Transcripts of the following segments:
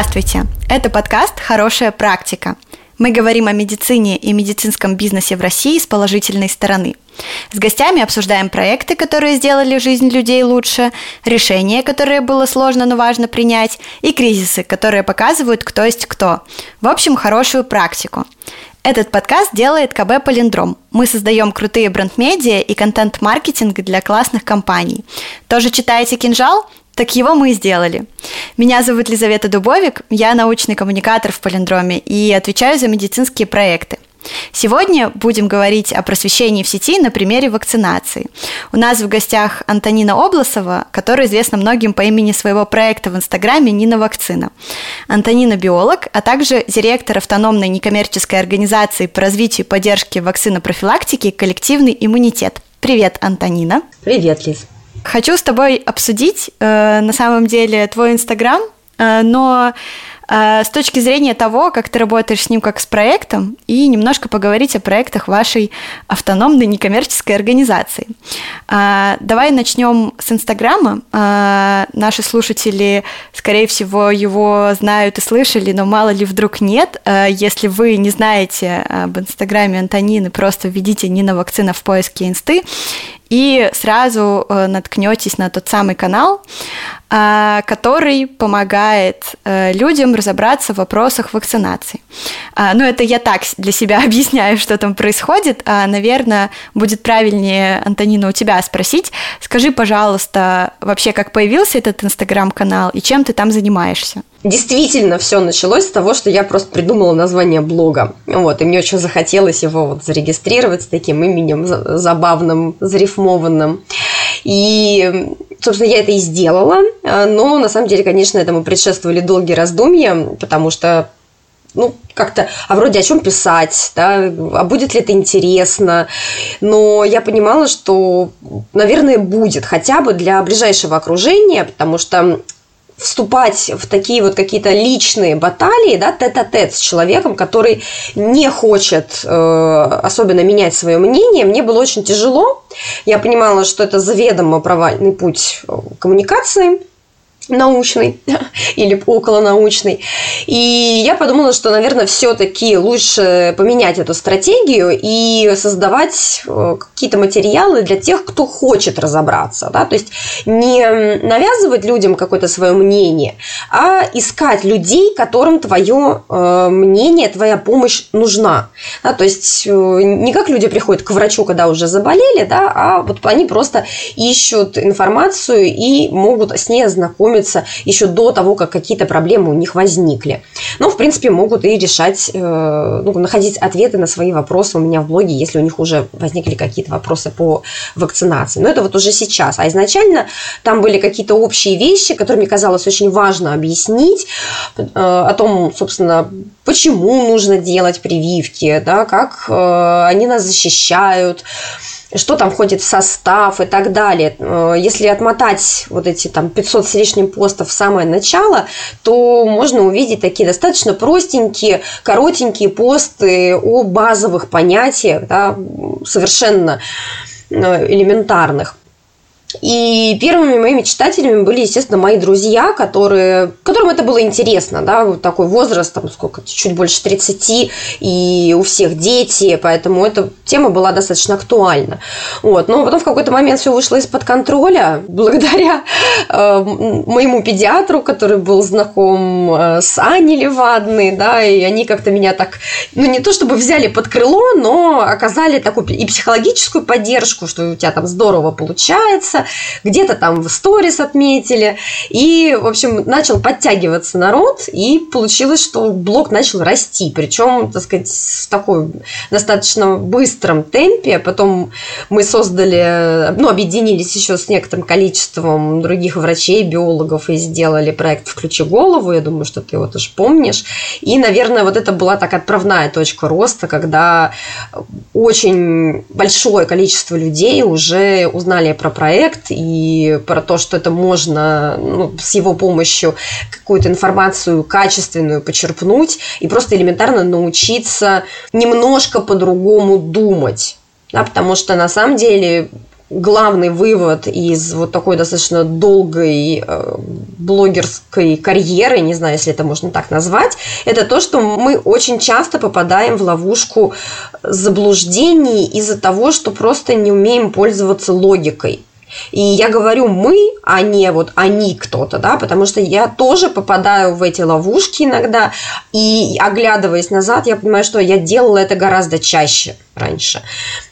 Здравствуйте! Это подкаст «Хорошая практика». Мы говорим о медицине и медицинском бизнесе в России с положительной стороны. С гостями обсуждаем проекты, которые сделали жизнь людей лучше, решения, которые было сложно, но важно принять, и кризисы, которые показывают, кто есть кто. В общем, хорошую практику. Этот подкаст делает КБ «Полиндром». Мы создаем крутые бренд-медиа и контент-маркетинг для классных компаний. Тоже читаете «Кинжал»? Так его мы и сделали. Меня зовут Лизавета Дубовик, я научный коммуникатор в Полиндроме и отвечаю за медицинские проекты. Сегодня будем говорить о просвещении в сети на примере вакцинации. У нас в гостях Антонина Обласова, которая известна многим по имени своего проекта в Инстаграме «Нина Вакцина». Антонина – биолог, а также директор автономной некоммерческой организации по развитию и поддержке вакцинопрофилактики «Коллективный иммунитет». Привет, Антонина. Привет, Лиз. Хочу с тобой обсудить э, на самом деле твой Инстаграм, э, но с точки зрения того, как ты работаешь с ним как с проектом, и немножко поговорить о проектах вашей автономной некоммерческой организации. Э, давай начнем с Инстаграма. Э, наши слушатели, скорее всего, его знают и слышали, но мало ли вдруг нет. Э, если вы не знаете об Инстаграме Антонины, просто введите Нина Вакцина в поиске Инсты, и сразу э, наткнетесь на тот самый канал, э, который помогает э, людям разобраться в вопросах вакцинации. А, ну, это я так для себя объясняю, что там происходит. А, наверное, будет правильнее, Антонина, у тебя спросить. Скажи, пожалуйста, вообще, как появился этот инстаграм-канал и чем ты там занимаешься? Действительно, все началось с того, что я просто придумала название блога. Вот, и мне очень захотелось его вот зарегистрировать с таким именем забавным, зарифмованным. И, собственно, я это и сделала. Но, на самом деле, конечно, этому предшествовали долгие раздумья, потому что ну, как-то, а вроде о чем писать, да, а будет ли это интересно. Но я понимала, что, наверное, будет хотя бы для ближайшего окружения, потому что вступать в такие вот какие-то личные баталии, да, тет-а-тет с человеком, который не хочет э, особенно менять свое мнение, мне было очень тяжело. Я понимала, что это заведомо провальный путь коммуникации, научный или околонаучный. И я подумала, что, наверное, все-таки лучше поменять эту стратегию и создавать э, какие-то материалы для тех, кто хочет разобраться. Да? То есть не навязывать людям какое-то свое мнение, а искать людей, которым твое э, мнение, твоя помощь нужна. Да? То есть э, не как люди приходят к врачу, когда уже заболели, да, а вот они просто ищут информацию и могут с ней ознакомиться знакомиться еще до того, как какие-то проблемы у них возникли. Но, в принципе, могут и решать, э, ну, находить ответы на свои вопросы у меня в блоге, если у них уже возникли какие-то вопросы по вакцинации. Но это вот уже сейчас. А изначально там были какие-то общие вещи, которые мне казалось очень важно объяснить, э, о том, собственно, почему нужно делать прививки, да, как э, они нас защищают, что там входит в состав и так далее. Э, если отмотать вот эти там 500 с лишним постов в самое начало, то можно увидеть такие достаточно простенькие, коротенькие посты о базовых понятиях, да, совершенно э, элементарных. И первыми моими читателями были, естественно, мои друзья, которые, которым это было интересно, да, вот такой возраст, там, сколько, чуть больше 30, и у всех дети, поэтому эта тема была достаточно актуальна. Вот. Но потом в какой-то момент все вышло из-под контроля, благодаря э, моему педиатру, который был знаком э, с Аней Левадной, да, и они как-то меня так, ну, не то чтобы взяли под крыло, но оказали такую и психологическую поддержку, что у тебя там здорово получается, понравился, где-то там в сторис отметили. И, в общем, начал подтягиваться народ, и получилось, что блог начал расти. Причем, так сказать, в такой достаточно быстром темпе. Потом мы создали, ну, объединились еще с некоторым количеством других врачей, биологов и сделали проект «Включи голову». Я думаю, что ты его тоже помнишь. И, наверное, вот это была так отправная точка роста, когда очень большое количество людей уже узнали про проект, проект и про то, что это можно ну, с его помощью какую-то информацию качественную почерпнуть и просто элементарно научиться немножко по-другому думать. Да, потому что на самом деле главный вывод из вот такой достаточно долгой э, блогерской карьеры, не знаю, если это можно так назвать, это то, что мы очень часто попадаем в ловушку заблуждений из-за того, что просто не умеем пользоваться логикой. И я говорю мы, а не вот они кто-то, да, потому что я тоже попадаю в эти ловушки иногда, и оглядываясь назад, я понимаю, что я делала это гораздо чаще раньше.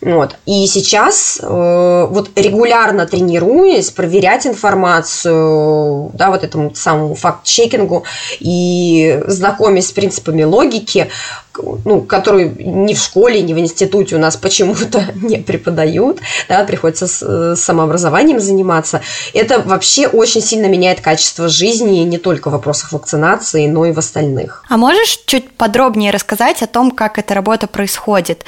Вот. И сейчас э, вот регулярно тренируясь, проверять информацию, да, вот этому самому факт-чекингу и знакомясь с принципами логики, ну, которую ни в школе, ни в институте у нас почему-то не преподают, да, приходится с, с самообразованием заниматься. Это вообще очень сильно меняет качество жизни не только в вопросах вакцинации, но и в остальных. А можешь чуть подробнее рассказать о том, как эта работа происходит?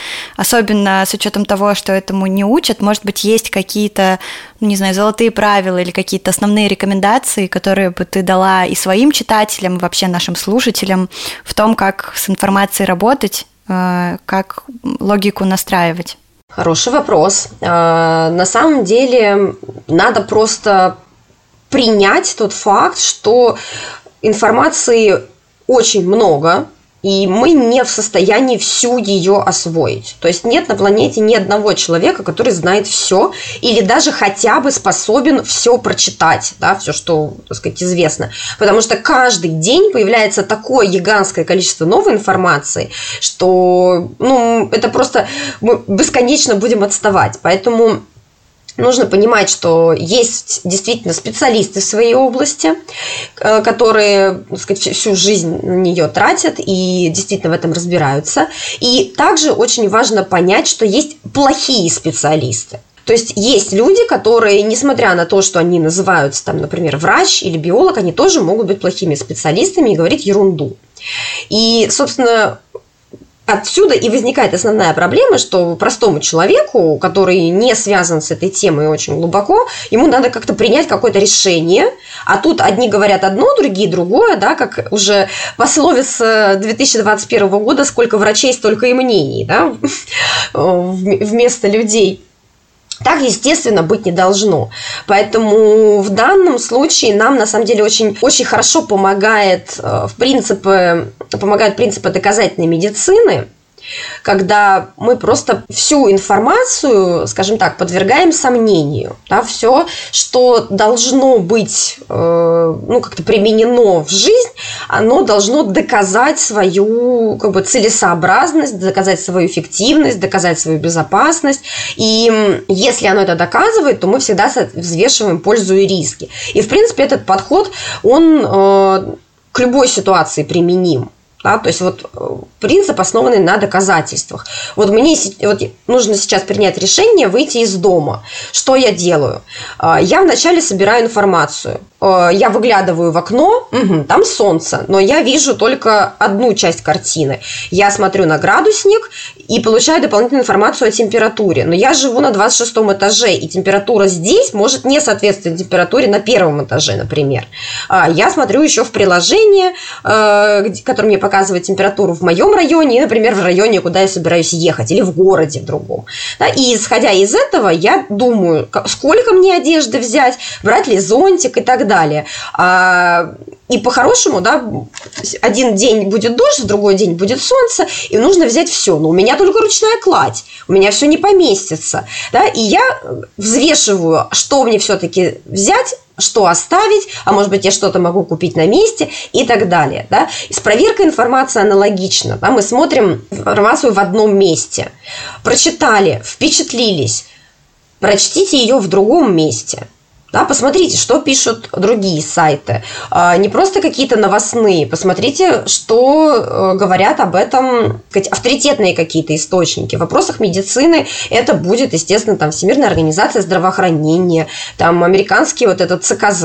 Особенно с учетом того, что этому не учат, может быть, есть какие-то, ну, не знаю, золотые правила или какие-то основные рекомендации, которые бы ты дала и своим читателям, и вообще нашим слушателям в том, как с информацией работать э, как логику настраивать? Хороший вопрос. Э, на самом деле надо просто принять тот факт, что информации очень много, и мы не в состоянии всю ее освоить. То есть нет на планете ни одного человека, который знает все или даже хотя бы способен все прочитать, да, все, что, так сказать, известно. Потому что каждый день появляется такое гигантское количество новой информации, что ну, это просто мы бесконечно будем отставать. Поэтому нужно понимать, что есть действительно специалисты в своей области, э, которые так сказать, всю жизнь на нее тратят и действительно в этом разбираются. И также очень важно понять, что есть плохие специалисты. То есть есть люди, которые, несмотря на то, что они называются, там, например, врач или биолог, они тоже могут быть плохими специалистами и говорить ерунду. И, собственно, Отсюда и возникает основная проблема, что простому человеку, который не связан с этой темой очень глубоко, ему надо как-то принять какое-то решение, а тут одни говорят одно, другие другое, да, как уже пословица 2021 года, сколько врачей, столько и мнений, да, вместо людей. Так, естественно, быть не должно. Поэтому в данном случае нам, на самом деле, очень, очень хорошо помогает, э, в принципе, помогают принципы доказательной медицины, когда мы просто всю информацию, скажем так, подвергаем сомнению. Да, все, что должно быть э, ну, как-то применено в жизнь, оно должно доказать свою как бы, целесообразность, доказать свою эффективность, доказать свою безопасность. И если оно это доказывает, то мы всегда взвешиваем пользу и риски. И, в принципе, этот подход, он э, к любой ситуации применим. Да, то есть вот э, принцип, основанный на доказательствах. Вот мне вот нужно сейчас принять решение выйти из дома. Что я делаю? А, я вначале собираю информацию. Э, я выглядываю в окно, угу, там солнце, но я вижу только одну часть картины. Я смотрю на градусник и получаю дополнительную информацию о температуре. Но я живу на 26 этаже, и температура здесь может не соответствовать температуре на первом этаже, например. А, я смотрю еще в приложение, э, которое мне показывает температуру в моем районе и, например, в районе, куда я собираюсь ехать, или в городе в другом. И исходя из этого, я думаю, сколько мне одежды взять, брать ли зонтик и так далее. А, и по-хорошему, да, один день будет дождь, в другой день будет солнце, и нужно взять все. Но у меня только ручная кладь, у меня все не поместится. Да, и я взвешиваю, что мне все-таки взять, что оставить, а может быть, я что-то могу купить на месте и так далее. Да? И с проверкой информации аналогично. Да? Мы смотрим информацию в одном месте. Прочитали, впечатлились, прочтите ее в другом месте – да, посмотрите, что пишут другие сайты. А, не просто какие-то новостные. Посмотрите, что э, говорят об этом авторитетные какие-то источники. В вопросах медицины это будет, естественно, там Всемирная организация здравоохранения, там американский вот этот ЦКЗ,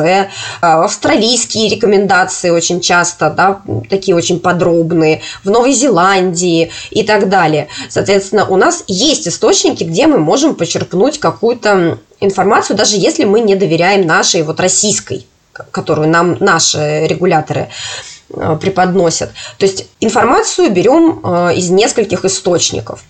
а, австралийские рекомендации очень часто, да, такие очень подробные, в Новой Зеландии и так далее. Соответственно, у нас есть источники, где мы можем почерпнуть какую-то информацию, даже если мы не доверяем нашей вот российской, которую нам наши регуляторы э, преподносят. То есть информацию берем э, из нескольких источников.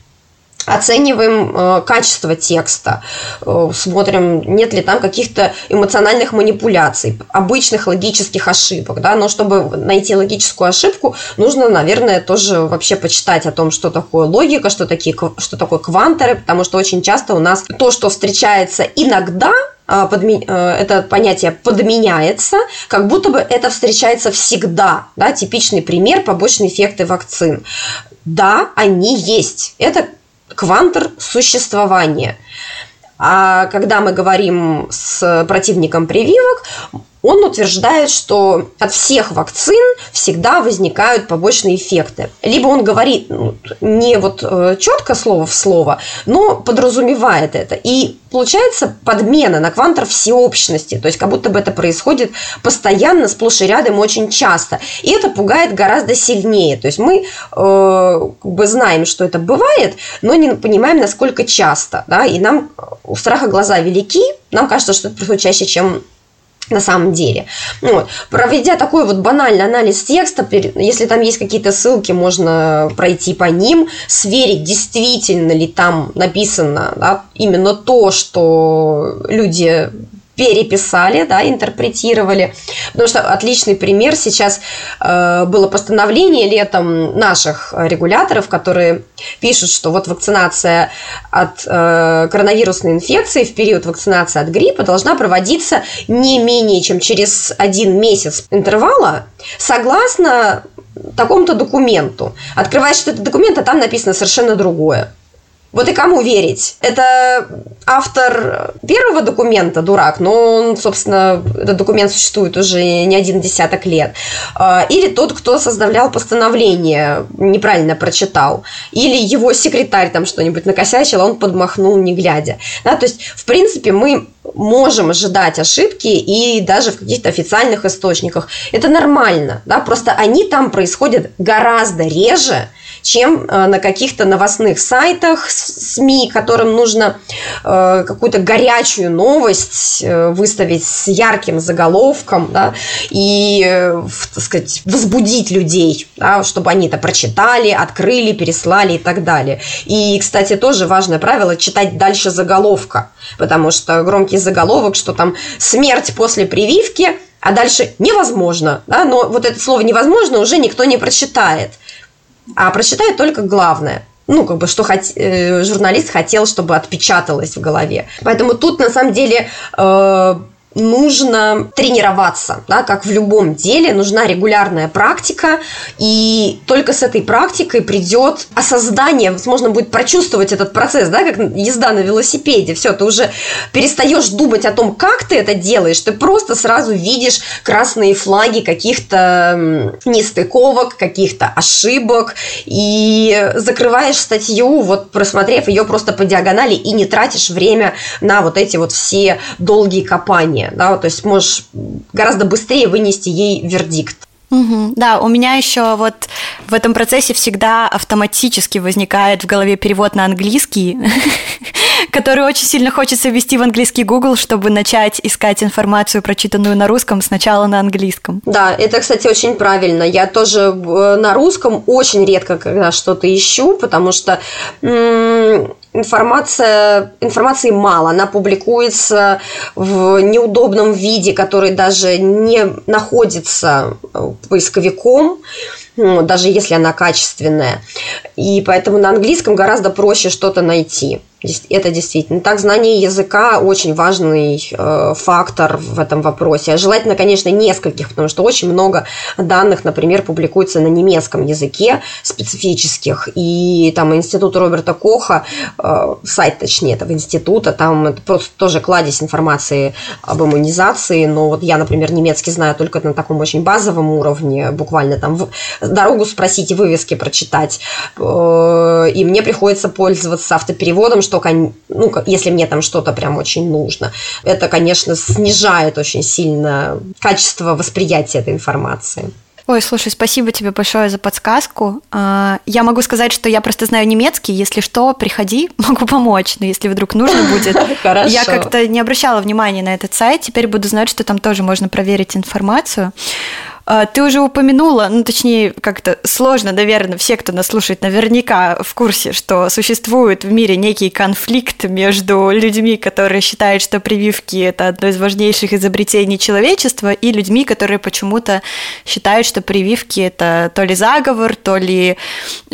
Оцениваем э, качество текста, э, смотрим, нет ли там каких-то эмоциональных манипуляций, обычных логических ошибок, да, но чтобы найти логическую ошибку, нужно, наверное, тоже вообще почитать о том, что такое логика, что, такие, что такое квантеры, потому что очень часто у нас то, что встречается иногда, э, подми... Э, это понятие подменяется, как будто бы это встречается всегда. Да? Типичный пример – побочные эффекты вакцин. Да, они есть. Это квантер существования. А когда мы говорим с противником прививок, он утверждает, что от всех вакцин всегда возникают побочные эффекты. Либо он говорит ну, не вот э, четко слово в слово, но подразумевает это. И получается подмена на квантор всеобщности. То есть как будто бы это происходит постоянно, сплошь и рядом, очень часто. И это пугает гораздо сильнее. То есть мы э, как бы знаем, что это бывает, но не понимаем, насколько часто. Да? И нам у страха глаза велики. Нам кажется, что это происходит чаще, чем на самом деле. Вот. Проведя такой вот банальный анализ текста, если там есть какие-то ссылки, можно пройти по ним, сверить, действительно ли там написано да, именно то, что люди переписали, да, интерпретировали. Потому что отличный пример сейчас э, было постановление летом наших регуляторов, которые пишут, что вот вакцинация от э, коронавирусной инфекции в период вакцинации от гриппа должна проводиться не менее чем через один месяц интервала, согласно такому-то документу. Открываешь этот документ, а там написано совершенно другое. Вот и кому верить? Это автор первого документа, дурак, но он, собственно, этот документ существует уже не один десяток лет. А, или тот, кто составлял постановление, неправильно прочитал. Или его секретарь там что-нибудь накосячил, а он подмахнул, не глядя. Да, то есть, в принципе, мы можем ожидать ошибки и даже в каких-то официальных источниках. Это нормально, да, просто они там происходят гораздо реже, чем э, на каких-то новостных сайтах СМИ, которым нужно э, какую-то горячую новость э, выставить с ярким заголовком, да, и, так сказать, возбудить людей, да, чтобы они это прочитали, открыли, переслали и так далее. И, кстати, тоже важное правило – читать дальше заголовка, потому что громкий заголовок, что там «смерть после прививки», а дальше невозможно, да, но вот это слово невозможно уже никто не прочитает а прочитает только главное ну, как бы, что хот... э, журналист хотел, чтобы отпечаталось в голове. Поэтому тут, на самом деле, э, нужно тренироваться, да, как в любом деле, нужна регулярная практика, и только с этой практикой придет осознание, возможно, будет прочувствовать этот процесс, да, как езда на велосипеде, все, ты уже перестаешь думать о том, как ты это делаешь, ты просто сразу видишь красные флаги каких-то нестыковок, каких-то ошибок, и закрываешь статью, вот просмотрев ее просто по диагонали, и не тратишь время на вот эти вот все долгие копания решение, да, то есть можешь гораздо быстрее вынести ей вердикт. Угу. Да, у меня еще вот в этом процессе всегда автоматически возникает в голове перевод на английский, который очень сильно хочется ввести в английский Google, чтобы начать искать информацию, прочитанную на русском, сначала на английском. Да, это, кстати, очень правильно. Я тоже э, на русском очень редко когда что-то ищу, потому что информация, информации мало, она публикуется в неудобном виде, который даже не находится поисковиком, ну, даже если она качественная. И поэтому на английском гораздо проще что-то найти. Это действительно так. Знание языка очень важный э, фактор в этом вопросе. А желательно, конечно, нескольких, потому что очень много данных, например, публикуется на немецком языке специфических. И там институт Роберта Коха, э, сайт, точнее, этого института, там просто тоже кладезь информации об иммунизации. Но вот я, например, немецкий знаю только на таком очень базовом уровне, буквально там в, дорогу спросить и вывески прочитать. Э, и мне приходится пользоваться автопереводом, что ну, если мне там что-то прям очень нужно, это, конечно, снижает очень сильно качество восприятия этой информации. Ой, слушай, спасибо тебе большое за подсказку. А, я могу сказать, что я просто знаю немецкий. Если что, приходи, могу помочь. Но если вдруг нужно будет. Хорошо. Я как-то не обращала внимания на этот сайт. Теперь буду знать, что там тоже можно проверить информацию. А, ты уже упомянула, ну точнее, как-то сложно, наверное, все, кто нас слушает, наверняка в курсе, что существует в мире некий конфликт между людьми, которые считают, что прививки это одно из важнейших изобретений человечества, и людьми, которые почему-то считают, что прививки это то ли заговор, то ли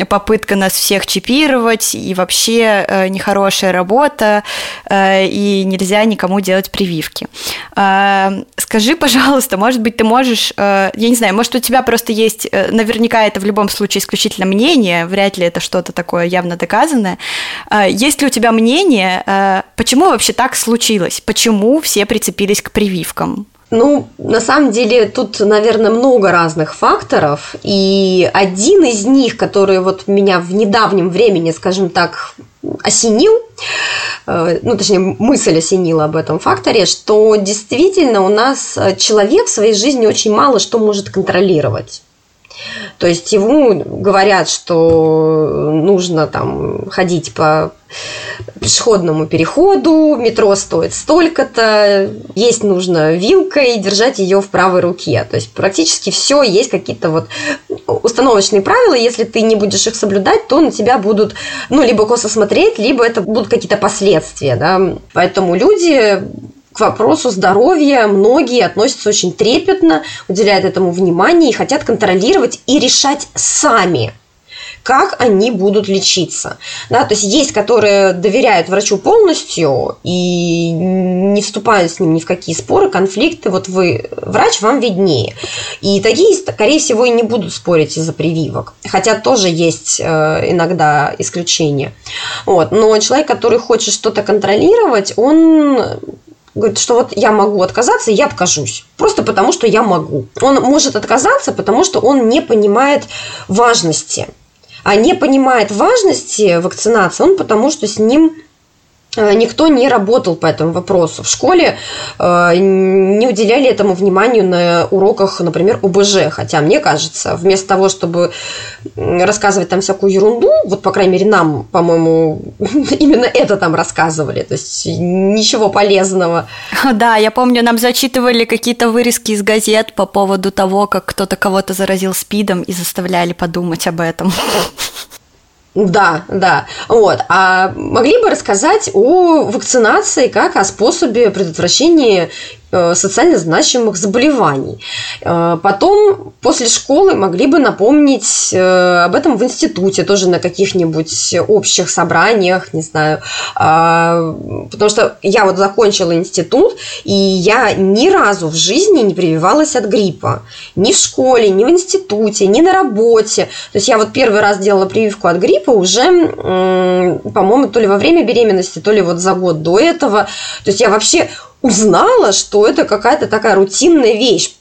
попытка нас всех чипировать, и вообще э, нехорошая работа, э, и нельзя никому делать прививки. Э, скажи, пожалуйста, может быть, ты можешь э, я не знаю, может, у тебя просто есть, э, наверняка это в любом случае исключительно мнение, вряд ли это что-то такое явно доказанное. А, есть ли у тебя мнение, э, почему вообще так случилось? Почему все прицепились к прививкам? Ну, на самом деле, тут, наверное, много разных факторов, и один из них, который вот меня в недавнем времени, скажем так, осенил, э, ну, точнее, мысль осенила об этом факторе, что действительно у нас человек в своей жизни очень мало что может контролировать. То есть ему говорят, что нужно там ходить по пешеходному переходу, метро стоит столько-то, есть нужно вилкой, держать ее в правой руке. То есть практически все есть какие-то вот установочные правила, если ты не будешь их соблюдать, то на тебя будут, ну, либо косо смотреть, либо это будут какие-то последствия, да. Поэтому люди к вопросу здоровья многие относятся очень трепетно, уделяют этому внимание и хотят контролировать и решать сами как они будут лечиться. Да, то есть есть, которые доверяют врачу полностью и не вступают с ним ни в какие споры, конфликты. Вот вы, врач, вам виднее. И такие, скорее всего, и не будут спорить из-за прививок. Хотя тоже есть э, иногда исключения. Вот. Но человек, который хочет что-то контролировать, он говорит, что вот я могу отказаться, я откажусь. Просто потому, что я могу. Он может отказаться, потому что он не понимает важности. А не понимает важности вакцинации он потому, что с ним никто не работал по этому вопросу. В школе э, не уделяли этому вниманию на уроках, например, ОБЖ. Хотя, мне кажется, вместо того, чтобы рассказывать там всякую ерунду, вот, по крайней мере, нам, по-моему, именно это там рассказывали. То есть, ничего полезного. Да, я помню, нам зачитывали какие-то вырезки из газет по поводу того, как кто-то кого-то заразил СПИДом и заставляли подумать об этом. Да, да. Вот. А могли бы рассказать о вакцинации как о способе предотвращения социально значимых заболеваний. Э, потом, после школы, могли бы напомнить э, об этом в институте, тоже на каких-нибудь общих собраниях, не знаю. А, потому что я вот закончила институт, и я ни разу в жизни не прививалась от гриппа. Ни в школе, ни в институте, ни на работе. То есть я вот первый раз делала прививку от гриппа уже, по-моему, то ли во время беременности, то ли вот за год до этого. То есть я вообще узнала, что это какая-то такая рутинная вещь.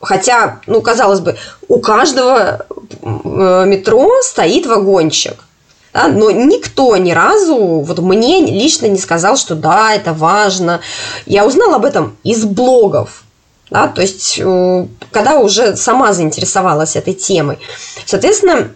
Хотя, ну, казалось бы, у каждого э, метро стоит вагончик. Да, но никто ни разу вот мне лично не сказал, что да, это важно. Я узнала об этом из блогов. Да, то есть, э, когда уже сама заинтересовалась этой темой. Соответственно,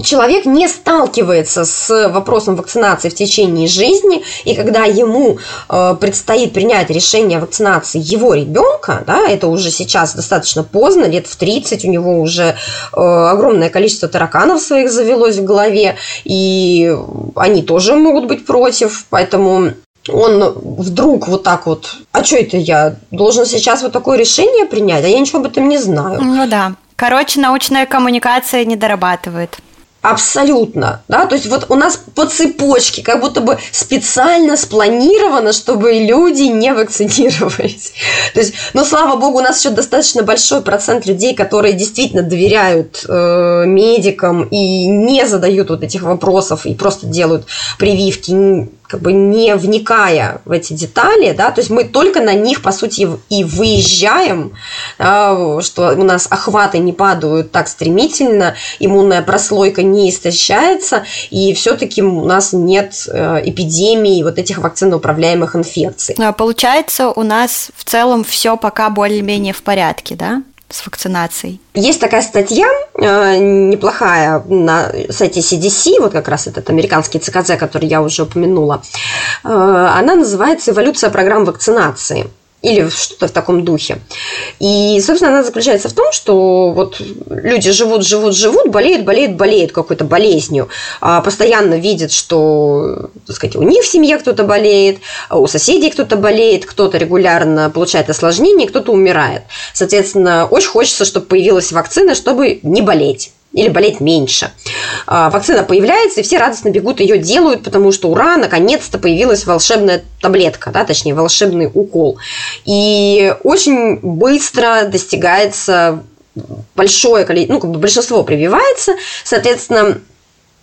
человек не сталкивается с вопросом вакцинации в течение жизни, и когда ему э, предстоит принять решение о вакцинации его ребенка, да, это уже сейчас достаточно поздно, лет в 30 у него уже э, огромное количество тараканов своих завелось в голове, и они тоже могут быть против, поэтому он вдруг вот так вот, а что это я должен сейчас вот такое решение принять, а я ничего об этом не знаю. Ну да. Короче, научная коммуникация не дорабатывает. Абсолютно, да, то есть вот у нас по цепочке, как будто бы специально спланировано, чтобы люди не вакцинировались. То есть, но слава богу, у нас еще достаточно большой процент людей, которые действительно доверяют э, медикам и не задают вот этих вопросов и просто делают прививки как бы не вникая в эти детали, да, то есть мы только на них, по сути, и выезжаем, да, что у нас охваты не падают так стремительно, иммунная прослойка не истощается, и все-таки у нас нет э, эпидемии вот этих вакциноуправляемых инфекций. А получается, у нас в целом все пока более-менее в порядке, да? С вакцинацией? Есть такая статья э, неплохая на сайте CDC, вот как раз этот американский ЦКЗ, который я уже упомянула. Э, она называется «Эволюция программ вакцинации». Или что-то в таком духе. И, собственно, она заключается в том, что вот люди живут, живут, живут, болеют, болеют, болеют какой-то болезнью, а постоянно видят, что, так сказать, у них в семье кто-то болеет, у соседей кто-то болеет, кто-то регулярно получает осложнения, кто-то умирает. Соответственно, очень хочется, чтобы появилась вакцина, чтобы не болеть или болеть меньше. А, вакцина появляется, и все радостно бегут ее делают, потому что ура, наконец-то появилась волшебная таблетка, да, точнее волшебный укол. И очень быстро достигается большое количество, ну, как бы большинство прививается, соответственно,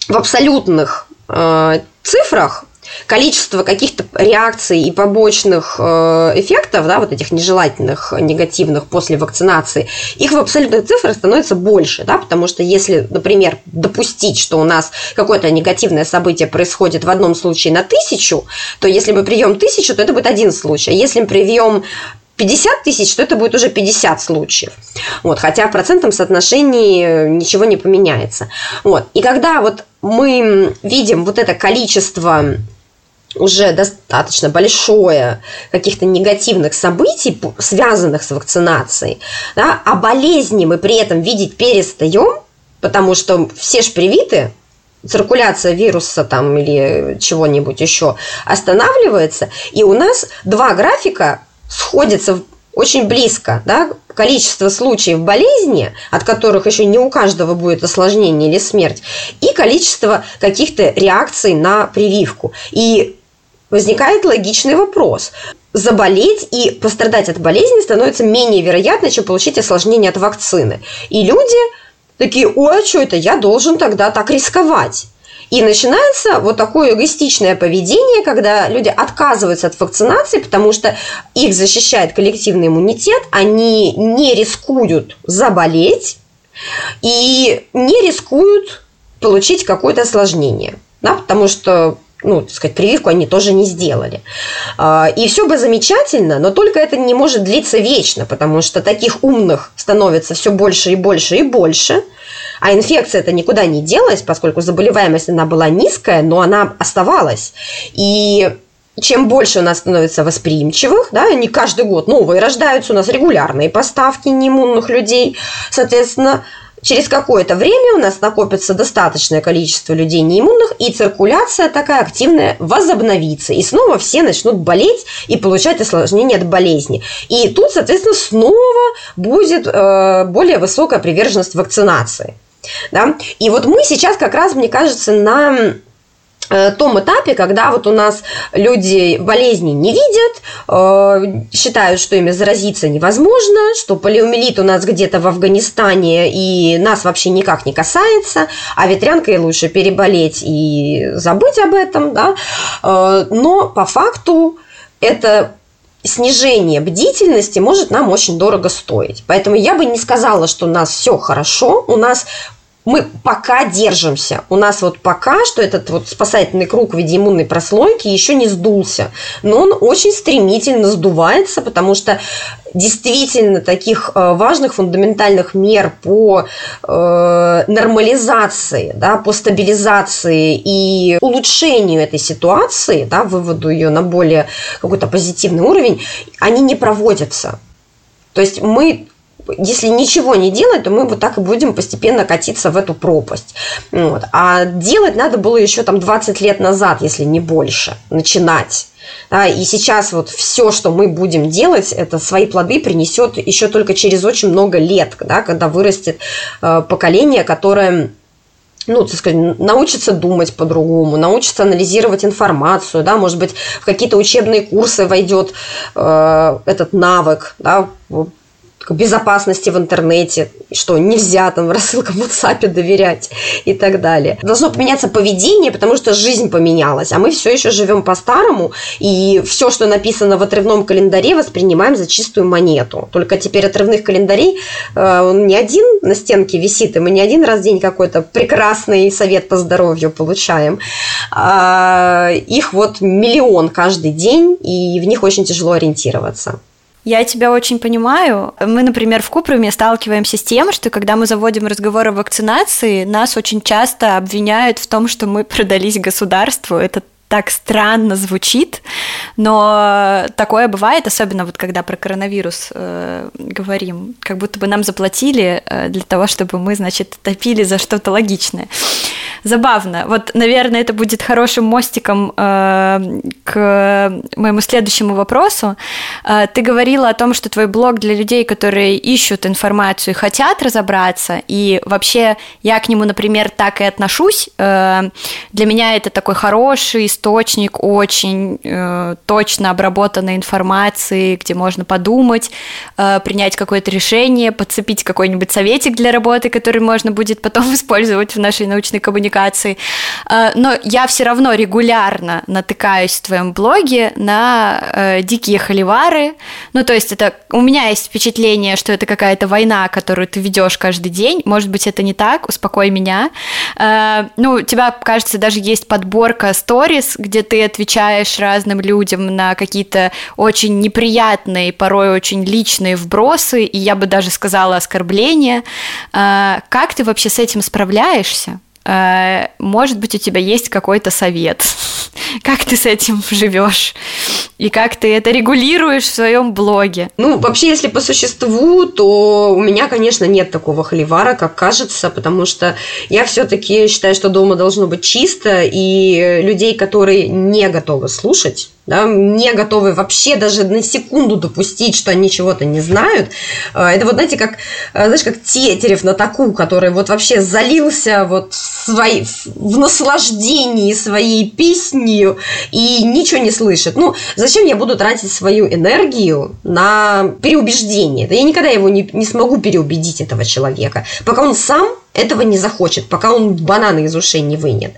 в абсолютных э, цифрах количество каких-то реакций и побочных э, эффектов, да, вот этих нежелательных, негативных после вакцинации, их в абсолютных цифрах становится больше, да, потому что если, например, допустить, что у нас какое-то негативное событие происходит в одном случае на тысячу, то если мы привьем тысячу, то это будет один случай. А если мы привьем 50 тысяч, то это будет уже 50 случаев. Вот, хотя в процентном соотношении ничего не поменяется. Вот. И когда вот мы видим вот это количество уже достаточно большое каких-то негативных событий, связанных с вакцинацией, да, а болезни мы при этом видеть перестаем, потому что все ж привиты, циркуляция вируса там или чего-нибудь еще останавливается, и у нас два графика сходятся очень близко, да, количество случаев болезни, от которых еще не у каждого будет осложнение или смерть, и количество каких-то реакций на прививку. И возникает логичный вопрос. Заболеть и пострадать от болезни становится менее вероятно, чем получить осложнение от вакцины. И люди такие, ой, а что это, я должен тогда так рисковать. И начинается вот такое эгоистичное поведение, когда люди отказываются от вакцинации, потому что их защищает коллективный иммунитет, они не рискуют заболеть и не рискуют получить какое-то осложнение. Да, потому что ну, так сказать, прививку они тоже не сделали. А, и все бы замечательно, но только это не может длиться вечно, потому что таких умных становится все больше и больше и больше. А инфекция это никуда не делась, поскольку заболеваемость она была низкая, но она оставалась. И чем больше у нас становится восприимчивых, да, не каждый год новые рождаются, у нас регулярные поставки неиммунных людей, соответственно, Через какое-то время у нас накопится достаточное количество людей неиммунных, и циркуляция такая активная возобновится. И снова все начнут болеть и получать осложнения от болезни. И тут, соответственно, снова будет э, более высокая приверженность вакцинации. Да? И вот мы сейчас как раз, мне кажется, на том этапе, когда вот у нас люди болезни не видят, э, считают, что ими заразиться невозможно, что полиомиелит у нас где-то в Афганистане и нас вообще никак не касается, а ветрянкой лучше переболеть и забыть об этом, да, э, но по факту это снижение бдительности может нам очень дорого стоить. Поэтому я бы не сказала, что у нас все хорошо, у нас мы пока держимся. У нас вот пока что этот вот спасательный круг в виде иммунной прослойки еще не сдулся. Но он очень стремительно сдувается, потому что действительно таких э, важных фундаментальных мер по э, нормализации, да, по стабилизации и улучшению этой ситуации, да, выводу ее на более какой-то позитивный уровень, они не проводятся. То есть мы если ничего не делать, то мы вот так и будем постепенно катиться в эту пропасть. Вот. А делать надо было еще там 20 лет назад, если не больше, начинать. Да, и сейчас вот все, что мы будем делать, это свои плоды принесет еще только через очень много лет, да, когда вырастет э, поколение, которое ну, так сказать, научится думать по-другому, научится анализировать информацию, да, может быть, в какие-то учебные курсы войдет э, этот навык, да, безопасности в интернете, что нельзя там рассылкам в WhatsApp доверять и так далее. Должно поменяться поведение, потому что жизнь поменялась, а мы все еще живем по-старому, и все, что написано в отрывном календаре, воспринимаем за чистую монету. Только теперь отрывных календарей э, он не один на стенке висит, и мы не один раз в день какой-то прекрасный совет по здоровью получаем. А их вот миллион каждый день, и в них очень тяжело ориентироваться. Я тебя очень понимаю. Мы, например, в Купруме сталкиваемся с тем, что когда мы заводим разговор о вакцинации, нас очень часто обвиняют в том, что мы продались государству. Это так странно звучит, но такое бывает, особенно вот когда про коронавирус э, говорим, как будто бы нам заплатили э, для того, чтобы мы, значит, топили за что-то логичное. Забавно. Вот, наверное, это будет хорошим мостиком э, к моему следующему вопросу. Э, ты говорила о том, что твой блог для людей, которые ищут информацию и хотят разобраться, и вообще я к нему, например, так и отношусь. Э, для меня это такой хороший источник очень э, точно обработанной информации, где можно подумать, э, принять какое-то решение, подцепить какой-нибудь советик для работы, который можно будет потом использовать в нашей научной коммуникации. Э, но я все равно регулярно натыкаюсь в твоем блоге на э, дикие холивары. Ну, то есть это у меня есть впечатление, что это какая-то война, которую ты ведешь каждый день. Может быть, это не так, успокой меня. Э, ну, у тебя, кажется, даже есть подборка сторис, где ты отвечаешь разным людям на какие-то очень неприятные, порой очень личные вбросы, и я бы даже сказала оскорбления. Как ты вообще с этим справляешься? Э, может быть, у тебя есть какой-то совет? Как ты с этим живешь? И как ты это регулируешь в своем блоге? Ну, вообще, если по существу, то у меня, конечно, нет такого холивара, как кажется, потому что я все-таки считаю, что дома должно быть чисто, и людей, которые не готовы слушать, да, не готовы вообще даже на секунду допустить, что они чего-то не знают. А, это вот, знаете, как, а, знаешь, как Тетерев на таку, который вот вообще залился вот в, свои, в наслаждении своей песнью и ничего не слышит. Ну, зачем я буду тратить свою энергию на переубеждение? Да я никогда его не, не смогу переубедить этого человека, пока он сам этого не захочет, пока он бананы из ушей не вынет.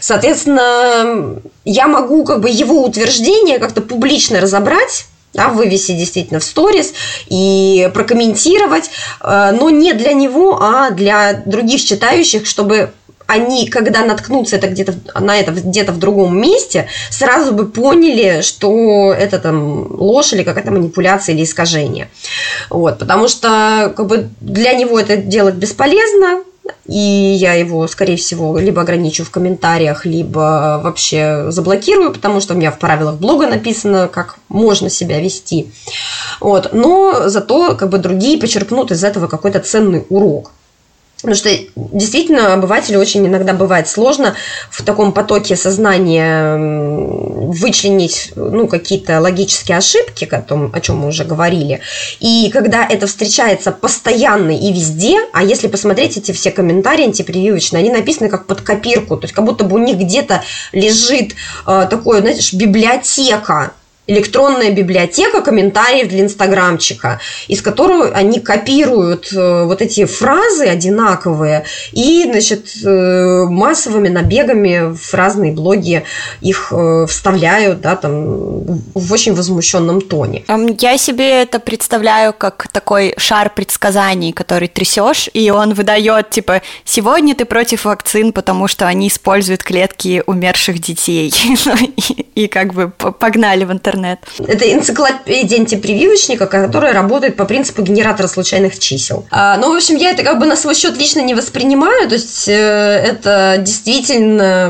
Соответственно, я могу как бы его утверждение как-то публично разобрать, да, вывесить действительно в сторис и прокомментировать, э, но не для него, а для других читающих, чтобы они, когда наткнутся это где-то, на это где-то в другом месте, сразу бы поняли, что это там ложь или какая-то манипуляция или искажение. Вот, потому что как бы, для него это делать бесполезно, и я его, скорее всего, либо ограничу в комментариях, либо вообще заблокирую, потому что у меня в правилах блога написано, как можно себя вести. Вот. Но зато как бы другие почерпнут из этого какой-то ценный урок. Потому что действительно обывателю очень иногда бывает сложно в таком потоке сознания вычленить ну, какие-то логические ошибки, о том, о чем мы уже говорили. И когда это встречается постоянно и везде, а если посмотреть эти все комментарии антипрививочные, они написаны как под копирку, то есть как будто бы у них где-то лежит э, такое, знаете, библиотека электронная библиотека комментариев для инстаграмчика, из которого они копируют э, вот эти фразы одинаковые и, значит, э, массовыми набегами в разные блоги их э, вставляют, да, там, в очень возмущенном тоне. Я себе это представляю как такой шар предсказаний, который трясешь, и он выдает, типа, сегодня ты против вакцин, потому что они используют клетки умерших детей. И как бы погнали в интернет интернет. Это энциклопедия антипрививочника, которая работает по принципу генератора случайных чисел. А, ну, в общем, я это как бы на свой счет лично не воспринимаю, то есть э, это действительно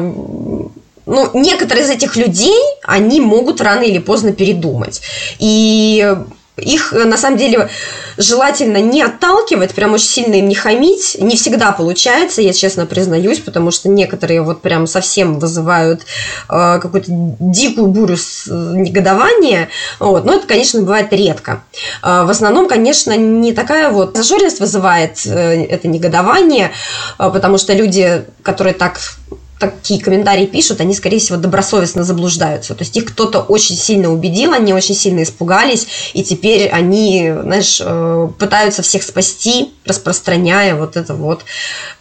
ну, некоторые из этих людей, они могут рано или поздно передумать. И их, э, на самом деле, желательно не отталкивать, прям очень сильно им не хамить. Не всегда получается, я честно признаюсь, потому что некоторые вот прям совсем вызывают э, какую-то дикую бурю э, негодования. Вот. Но это, конечно, бывает редко. Э, в основном, конечно, не такая вот зажоренность вызывает э, это негодование, э, потому что люди, которые так такие комментарии пишут, они, скорее всего, добросовестно заблуждаются. То есть их кто-то очень сильно убедил, они очень сильно испугались, и теперь они, знаешь, э, пытаются всех спасти, распространяя вот эту вот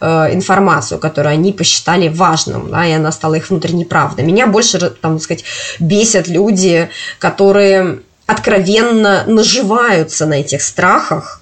э, информацию, которую они посчитали важным, да, и она стала их внутренней правдой. Меня больше, там, так сказать, бесят люди, которые откровенно наживаются на этих страхах,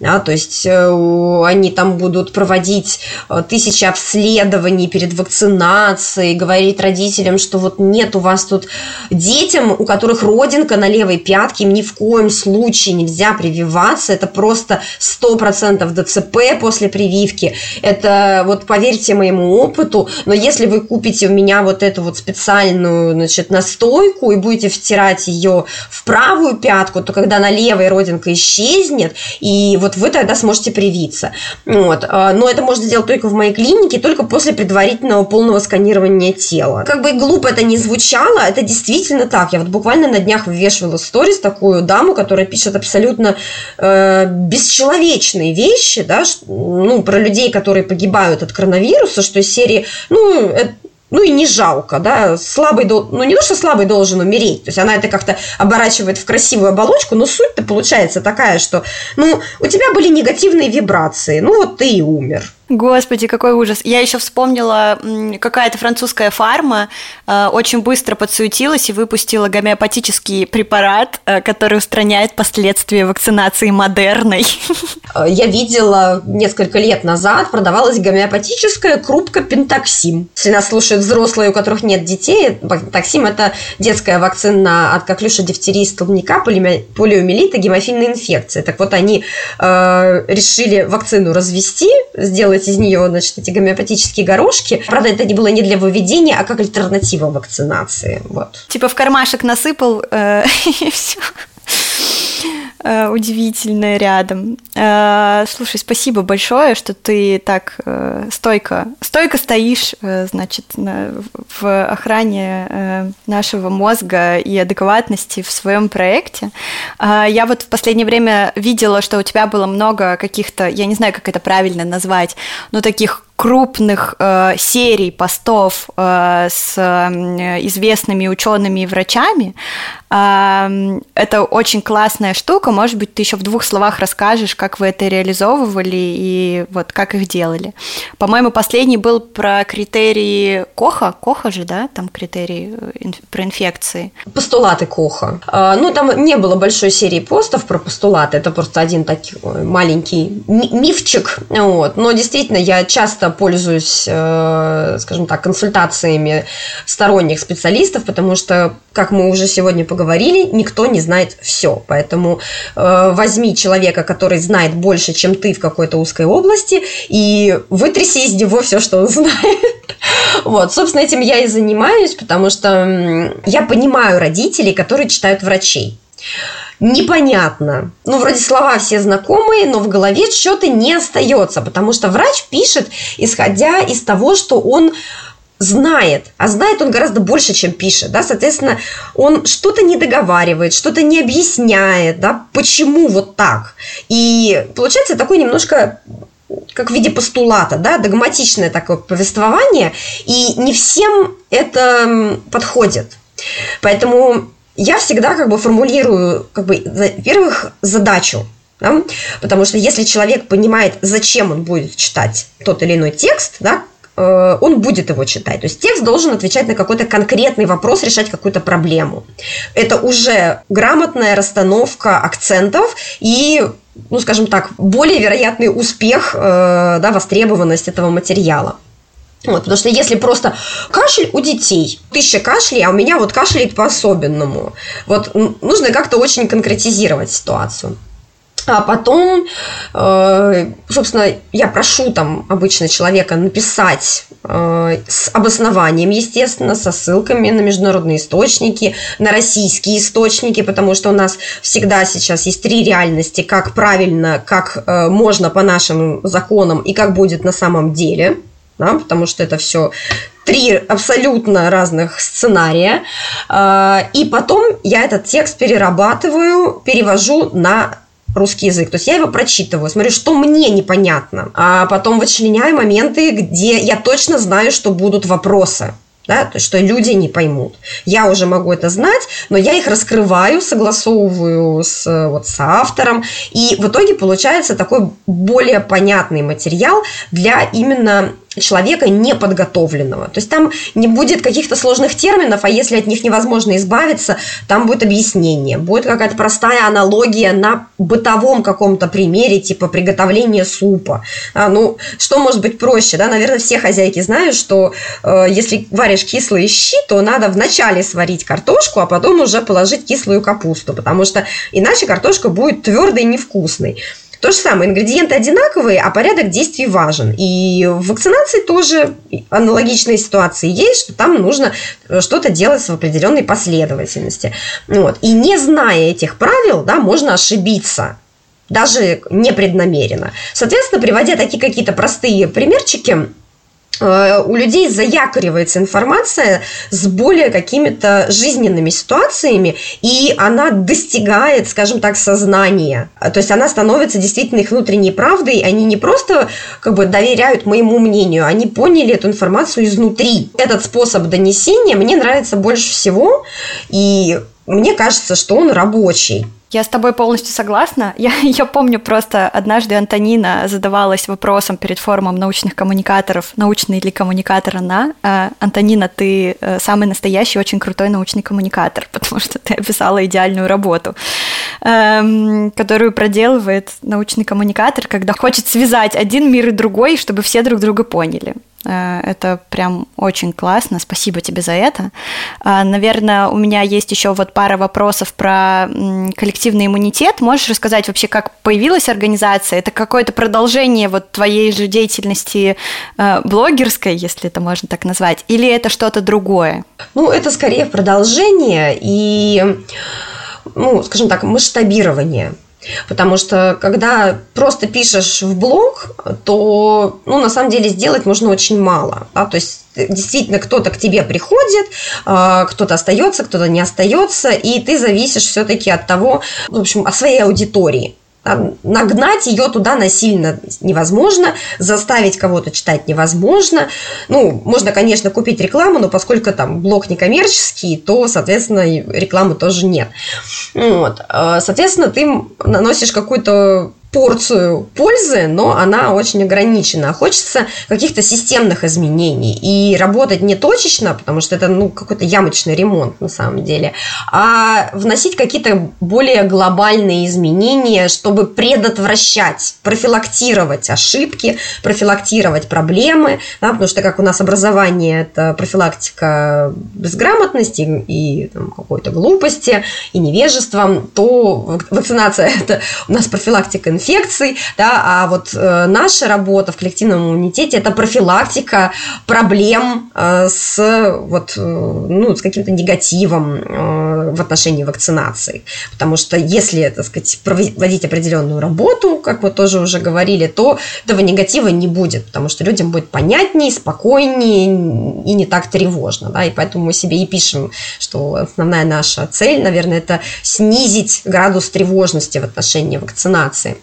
Да, то есть э, они там будут проводить э, тысячи обследований перед вакцинацией, говорить родителям, что вот нет у вас тут детям, у которых родинка на левой пятке, им ни в коем случае нельзя прививаться, это просто 100% ДЦП после прививки, это вот поверьте моему опыту, но если вы купите у меня вот эту вот специальную значит, настойку и будете втирать ее в правую пятку, то когда на левой родинка исчезнет, и вот вот вы тогда сможете привиться. Вот. А, но это можно сделать только в моей клинике, только после предварительного полного сканирования тела. Как бы глупо это не звучало, это действительно так. Я вот буквально на днях вывешивала сторис такую даму, которая пишет абсолютно э, бесчеловечные вещи, да, ну, про людей, которые погибают от коронавируса, что из серии, ну, это, ну и не жалко, да, слабый, ну не то, что слабый должен умереть, то есть она это как-то оборачивает в красивую оболочку, но суть-то получается такая, что, ну, у тебя были негативные вибрации, ну вот ты и умер. Господи, какой ужас. Я еще вспомнила, какая-то французская фарма э, очень быстро подсуетилась и выпустила гомеопатический препарат, э, который устраняет последствия вакцинации модерной. Э, я видела несколько лет назад, продавалась гомеопатическая крупка пентаксим. Если нас слушают взрослые, у которых нет детей, пентаксим – это детская вакцина от коклюша, дифтерии, столбняка, полиомиелита, гемофильной инфекции. Так вот, они э, решили вакцину развести, сделать делать из нее, значит, эти гомеопатические горошки. Правда, это не было не для выведения, а как альтернатива вакцинации. Вот. Типа в кармашек насыпал, э, и все. Э, удивительное рядом. Э, слушай, спасибо большое, что ты так э, стойко, стойко стоишь, значит, в охране нашего мозга и адекватности в своем проекте. Я вот в последнее время видела, что у тебя было много каких-то, я не знаю, как это правильно назвать, но таких крупных э, серий постов э, с э, известными учеными и врачами. Э, это очень классная штука. Может быть, ты еще в двух словах расскажешь, как вы это реализовывали и вот как их делали. По-моему, последний был про критерии Коха. Коха же, да, там критерии э, про инфекции. Постулаты Коха. Э, ну, там не было большой серии постов про постулаты. Это просто один такой маленький мифчик. Вот. Но действительно, я часто пользуюсь, э, скажем так, консультациями сторонних специалистов, потому что, как мы уже сегодня поговорили, никто не знает все. Поэтому э, возьми человека, который знает больше, чем ты в какой-то узкой области, и вытряси из него все, что он знает. Вот, собственно, этим я и занимаюсь, потому что я понимаю родителей, которые читают врачей непонятно. Ну, вроде слова все знакомые, но в голове что-то не остается, потому что врач пишет, исходя из того, что он знает, а знает он гораздо больше, чем пишет, да, соответственно, он что-то не договаривает, что-то не объясняет, да, почему вот так. И получается такое немножко как в виде постулата, да, догматичное такое повествование, и не всем это подходит. Поэтому я всегда как бы формулирую, как бы, во-первых, задачу, да? потому что если человек понимает, зачем он будет читать тот или иной текст, да, э, он будет его читать. То есть текст должен отвечать на какой-то конкретный вопрос, решать какую-то проблему. Это уже грамотная расстановка акцентов и ну, скажем так, более вероятный успех, э, да, востребованность этого материала. Вот, потому что если просто кашель у детей, тысяча кашлей, а у меня вот кашляет по-особенному. Вот нужно как-то очень конкретизировать ситуацию. А потом, э, собственно, я прошу там обычно человека написать э, с обоснованием, естественно, со ссылками на международные источники, на российские источники, потому что у нас всегда сейчас есть три реальности, как правильно, как э, можно по нашим законам и как будет на самом деле – да, потому что это все три абсолютно разных сценария. А, и потом я этот текст перерабатываю, перевожу на русский язык. То есть я его прочитываю, смотрю, что мне непонятно. А потом вычленяю моменты, где я точно знаю, что будут вопросы да, то есть что люди не поймут. Я уже могу это знать, но я их раскрываю, согласовываю с, вот, с автором, и в итоге получается такой более понятный материал для именно человека неподготовленного. То есть там не будет каких-то сложных терминов, а если от них невозможно избавиться, там будет объяснение, будет какая-то простая аналогия на бытовом каком-то примере, типа приготовления супа. А, ну, что может быть проще, да? Наверное, все хозяйки знают, что э, если варишь кислые щи, то надо вначале сварить картошку, а потом уже положить кислую капусту, потому что иначе картошка будет твердой и невкусной. То же самое, ингредиенты одинаковые, а порядок действий важен. И в вакцинации тоже аналогичные ситуации есть, что там нужно э, что-то делать в определенной последовательности. Вот. И не зная этих правил, да, можно ошибиться даже непреднамеренно. Соответственно, приводя такие какие-то простые примерчики, у людей заякоривается информация с более какими-то жизненными ситуациями, и она достигает, скажем так, сознания. То есть она становится действительно их внутренней правдой, они не просто как бы доверяют моему мнению, они поняли эту информацию изнутри. Этот способ донесения мне нравится больше всего, и мне кажется, что он рабочий. Я с тобой полностью согласна. Я, я помню просто однажды Антонина задавалась вопросом перед форумом научных коммуникаторов, научный ли коммуникатор она. А, Антонина, ты э, самый настоящий, очень крутой научный коммуникатор, потому что ты описала идеальную работу, эм, которую проделывает научный коммуникатор, когда хочет связать один мир и другой, чтобы все друг друга поняли. Э, это прям очень классно. Спасибо тебе за это. А, наверное, у меня есть еще вот пара вопросов про коллективный иммунитет. Можешь рассказать вообще, как появилась организация? Это какое-то продолжение вот твоей же деятельности э, блогерской, если это можно так назвать, или это что-то другое? Ну, это скорее продолжение и, ну, скажем так, масштабирование. Потому что когда просто пишешь в блог, то ну, на самом деле сделать можно очень мало. Да? То есть действительно кто-то к тебе приходит, а, кто-то остается, кто-то не остается, и ты зависишь все-таки от того, в общем, от своей аудитории. Нагнать ее туда насильно невозможно, заставить кого-то читать невозможно. Ну, можно, конечно, купить рекламу, но поскольку там блог некоммерческий, то, соответственно, рекламы тоже нет. Вот. А, соответственно, ты наносишь какую-то порцию пользы, но она очень ограничена. Хочется каких-то системных изменений и работать не точечно, потому что это ну, какой-то ямочный ремонт на самом деле, а вносить какие-то более глобальные изменения, чтобы предотвращать, профилактировать ошибки, профилактировать проблемы, да, потому что как у нас образование это профилактика безграмотности и там, какой-то глупости и невежества, то вакцинация это у нас профилактика инфекций, да, а вот э, наша работа в коллективном иммунитете это профилактика проблем э, с вот э, ну с каким-то негативом э, в отношении вакцинации, потому что если, так сказать, проводить определенную работу, как мы тоже уже говорили, то этого негатива не будет, потому что людям будет понятнее, спокойнее и не так тревожно, да, и поэтому мы себе и пишем, что основная наша цель, наверное, это снизить градус тревожности в отношении вакцинации.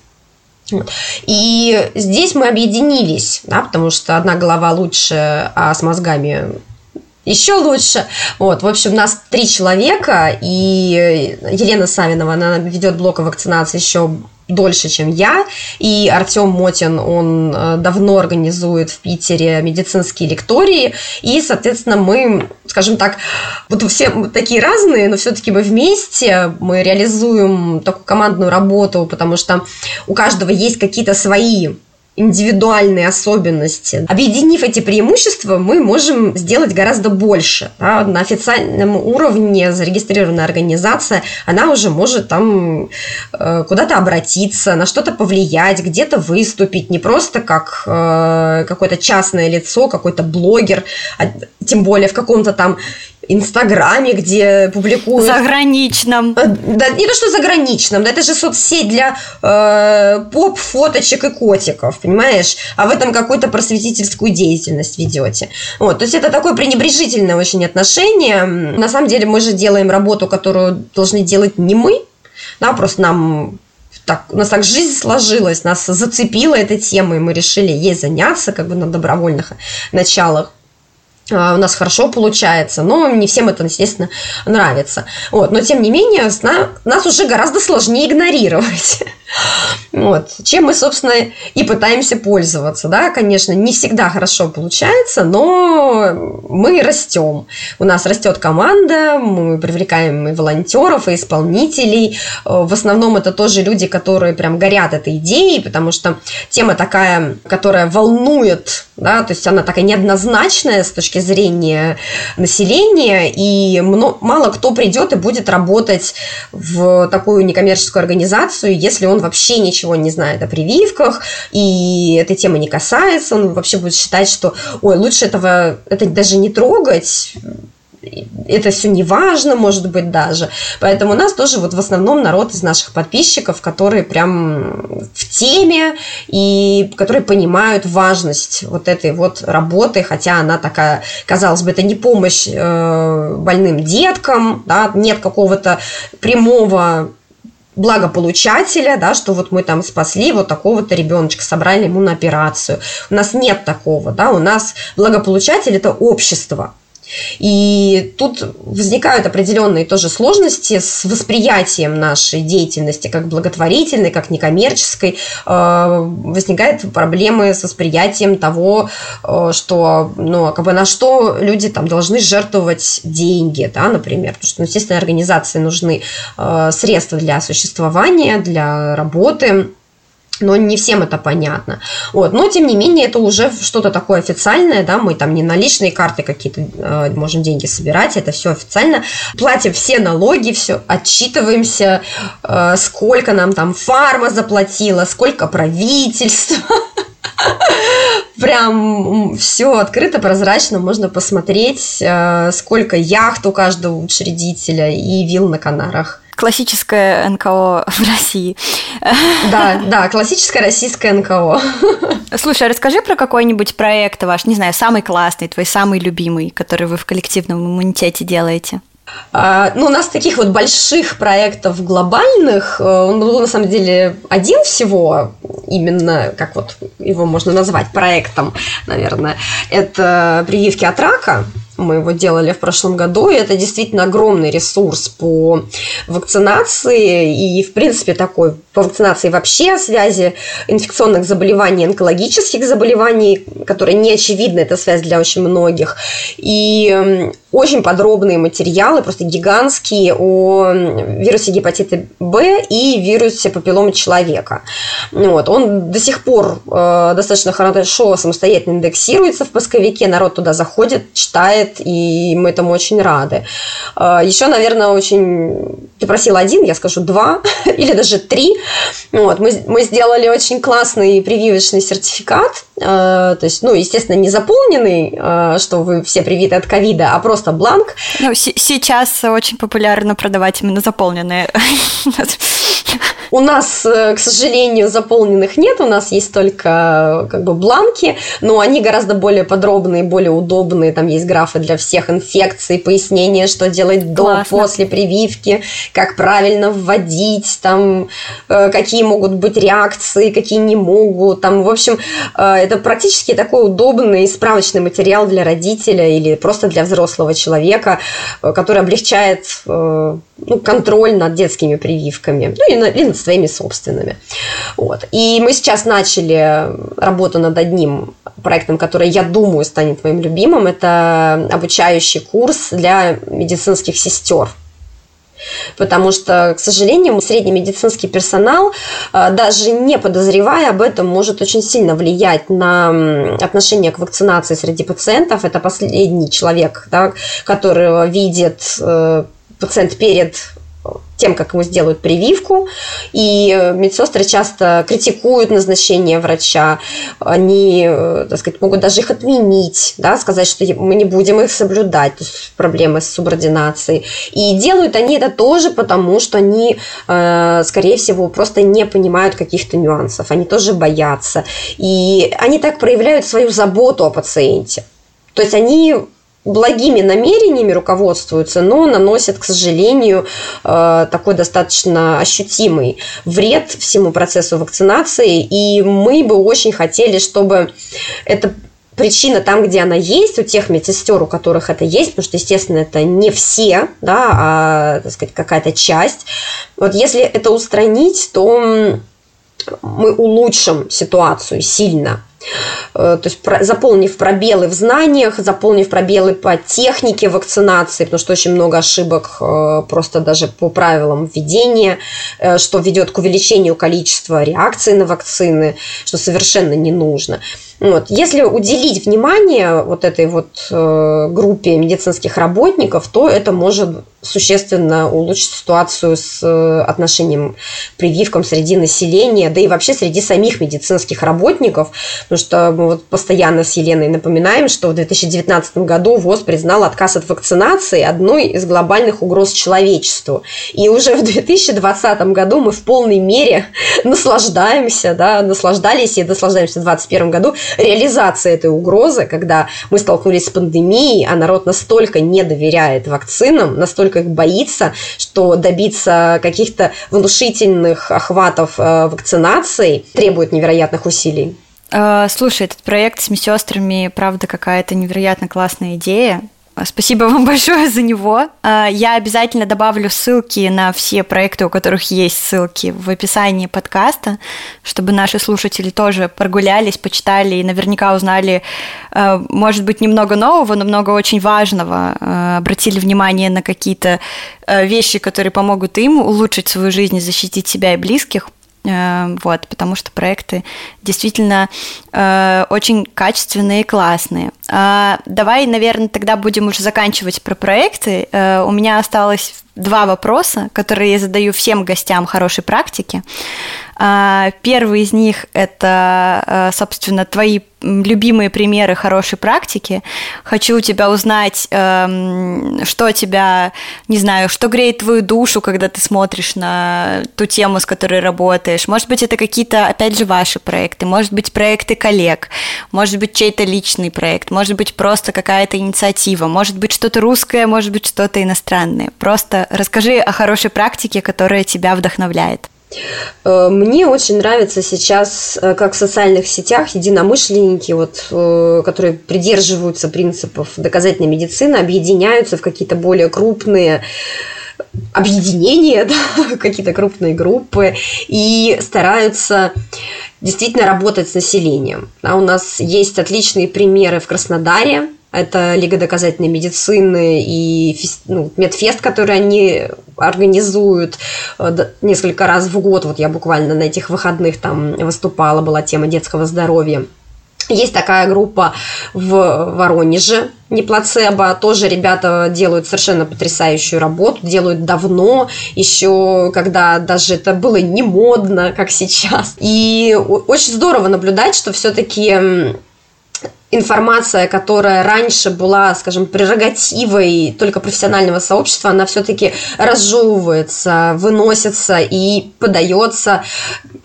И здесь мы объединились, да, потому что одна голова лучше, а с мозгами еще лучше. Вот, в общем, нас три человека, и Елена Савинова, она ведет блок вакцинации еще дольше, чем я. И Артем Мотин, он э, давно организует в Питере медицинские лектории. И, соответственно, мы, скажем так, вот все такие разные, но все-таки мы вместе, мы реализуем такую командную работу, потому что у каждого есть какие-то свои индивидуальные особенности. Объединив эти преимущества, мы можем сделать гораздо больше. Да? На официальном уровне зарегистрированная организация, она уже может там э, куда-то обратиться, на что-то повлиять, где-то выступить, не просто как э, какое-то частное лицо, какой-то блогер, а тем более в каком-то там Инстаграме, где публикуют... Заграничном. Э, да, не то, что заграничном, да, это же соцсеть для э, поп, фоточек и котиков, понимаешь? А в этом какую-то просветительскую деятельность ведете. Вот, то есть это такое пренебрежительное очень отношение. На самом деле мы же делаем работу, которую должны делать не мы, да, просто нам так, у нас так жизнь сложилась, нас зацепила эта тема, и мы решили ей заняться как бы на добровольных началах. А, у нас хорошо получается, но не всем это, естественно, нравится. Вот. Но, тем не менее, нас уже гораздо сложнее игнорировать. Вот. Чем мы, собственно, и пытаемся пользоваться. Да? Конечно, не всегда хорошо получается, но мы растем. У нас растет команда, мы привлекаем и волонтеров, и исполнителей. В основном это тоже люди, которые прям горят этой идеей, потому что тема такая, которая волнует, да, то есть она такая неоднозначная с точки зрения населения, и мало кто придет и будет работать в такую некоммерческую организацию, если он вообще ничего не знает о прививках, и этой темы не касается, он вообще будет считать, что, ой, лучше этого, это даже не трогать, это все не важно, может быть, даже. Поэтому у нас тоже вот в основном народ из наших подписчиков, которые прям в теме и которые понимают важность вот этой вот работы, хотя она такая, казалось бы, это не помощь э, больным деткам, да, нет какого-то прямого благополучателя, да, что вот мы там спасли вот такого-то ребеночка, собрали ему на операцию. У нас нет такого, да, у нас благополучатель это общество, и тут возникают определенные тоже сложности с восприятием нашей деятельности как благотворительной, как некоммерческой. Э, возникают проблемы с восприятием того, э, что, ну, как бы на что люди там должны жертвовать деньги, да, например. Потому что, ну, естественно, организации нужны э, средства для существования, для работы но не всем это понятно. Вот. Но, тем не менее, это уже что-то такое официальное, да, мы там не наличные карты какие-то э, можем деньги собирать, это все официально. Платим все налоги, все отчитываемся, э, сколько нам там фарма заплатила, сколько правительство. Прям все открыто, прозрачно, можно посмотреть, э, сколько яхт у каждого учредителя и вил на Канарах классическое НКО в России. Да, да, классическое российское НКО. Слушай, а расскажи про какой-нибудь проект ваш, не знаю, самый классный, твой самый любимый, который вы в коллективном иммунитете делаете. А, ну, у нас таких вот больших проектов глобальных, э, он был на самом деле один всего, именно, как вот его можно назвать проектом, наверное, это прививки от рака. Мы его делали в прошлом году, и это действительно огромный ресурс по вакцинации и, в принципе, такой по вакцинации вообще, связи инфекционных заболеваний, онкологических заболеваний, которые не очевидны, эта связь для очень многих. И очень подробные материалы, просто гигантские, о вирусе гепатита Б и вирусе папиллома человека. Вот. Он до сих пор э, достаточно хорошо самостоятельно индексируется в поисковике, народ туда заходит, читает, и мы этому очень рады. Э, еще, наверное, очень... Ты просил один, я скажу два или даже три. Вот. Мы, мы сделали очень классный прививочный сертификат, э, то есть, ну, естественно, не заполненный, э, что вы все привиты от ковида, а просто бланк. Ну, сейчас очень популярно продавать именно заполненные. У нас, э, к сожалению, заполненных нет, у нас есть только как бы бланки, но они гораздо более подробные, более удобные. Там есть графы для всех инфекций, пояснение, что делать до, после прививки, как правильно вводить, там э, какие могут быть реакции, какие не могут. Там, в общем, э, это практически такой удобный справочный материал для родителя или просто для взрослого человека, который облегчает ну, контроль над детскими прививками, ну и, на, и над своими собственными. Вот. И мы сейчас начали работу над одним проектом, который, я думаю, станет моим любимым. Это обучающий курс для медицинских сестер. Потому что, к сожалению, средний медицинский персонал, а, даже не подозревая об этом, может очень сильно влиять на отношение к вакцинации среди пациентов. Это последний человек, да, которого видит э, пациент перед тем, как ему сделают прививку. И э, медсестры часто критикуют назначение врача. Они, э, так сказать, могут даже их отменить, да, сказать, что мы не будем их соблюдать, то есть проблемы с субординацией. И делают они это тоже потому, что они, э, скорее всего, просто не понимают каких-то нюансов. Они тоже боятся. И они так проявляют свою заботу о пациенте. То есть они благими намерениями руководствуются, но наносят, к сожалению, э, такой достаточно ощутимый вред всему процессу вакцинации. И мы бы очень хотели, чтобы эта причина там, где она есть, у тех медсестер, у которых это есть, потому что, естественно, это не все, да, а, так сказать, какая-то часть. Вот если это устранить, то мы улучшим ситуацию сильно. Э, то есть заполнив пробелы в знаниях, заполнив пробелы по технике вакцинации, потому что очень много ошибок э, просто даже по правилам введения, э, что ведет к увеличению количества реакций на вакцины, что совершенно не нужно. Вот. Если уделить внимание вот этой вот группе медицинских работников, то это может существенно улучшить ситуацию с э, отношением прививкам среди населения, да и вообще среди самих медицинских работников, потому что мы вот постоянно с Еленой напоминаем, что в 2019 году ВОЗ признал отказ от вакцинации одной из глобальных угроз человечеству. И уже в 2020 году мы в полной мере наслаждаемся, да, наслаждались и наслаждаемся в 2021 году реализацией этой угрозы, когда мы столкнулись с пандемией, а народ настолько не доверяет вакцинам, настолько их боится, что добиться каких-то внушительных охватов э, вакцинации требует невероятных усилий. Э, слушай, этот проект с медсестрами, правда, какая-то невероятно классная идея. Спасибо вам большое за него. А, я обязательно добавлю ссылки на все проекты, у которых есть ссылки в описании подкаста, чтобы наши слушатели тоже прогулялись, почитали и наверняка узнали, а, может быть, немного нового, но много очень важного, а, обратили внимание на какие-то вещи, которые помогут им улучшить свою жизнь защитить себя и близких. Вот, потому что проекты действительно э, очень качественные и классные. А, давай, наверное, тогда будем уже заканчивать про проекты. Э, у меня осталось два вопроса, которые я задаю всем гостям хорошей практики. А, первый из них – это, э, собственно, твои любимые примеры хорошей практики. Хочу у тебя узнать, эм, что тебя, не знаю, что греет твою душу, когда ты смотришь на ту тему, с которой работаешь. Может быть, это какие-то, опять же, ваши проекты, может быть, проекты коллег, может быть, чей-то личный проект, может быть, просто какая-то инициатива, может быть, что-то русское, может быть, что-то иностранное. Просто расскажи о хорошей практике, которая тебя вдохновляет. Э, мне очень нравится сейчас, э, как в социальных сетях, единомышленники, вот, э, которые придерживаются принципов доказательной медицины, объединяются в какие-то более крупные объединения, да, какие-то крупные группы и стараются действительно работать с населением. Да, у нас есть отличные примеры в Краснодаре, это Лига доказательной медицины и ну, Медфест, который они организуют э, несколько раз в год. Вот я буквально на этих выходных там выступала, была тема детского здоровья. Есть такая группа в Воронеже, не плацебо, тоже ребята делают совершенно потрясающую работу, делают давно, еще когда даже это было не модно, как сейчас. И очень здорово наблюдать, что все-таки информация, которая раньше была, скажем, прерогативой только профессионального сообщества, она все-таки разжевывается, выносится и подается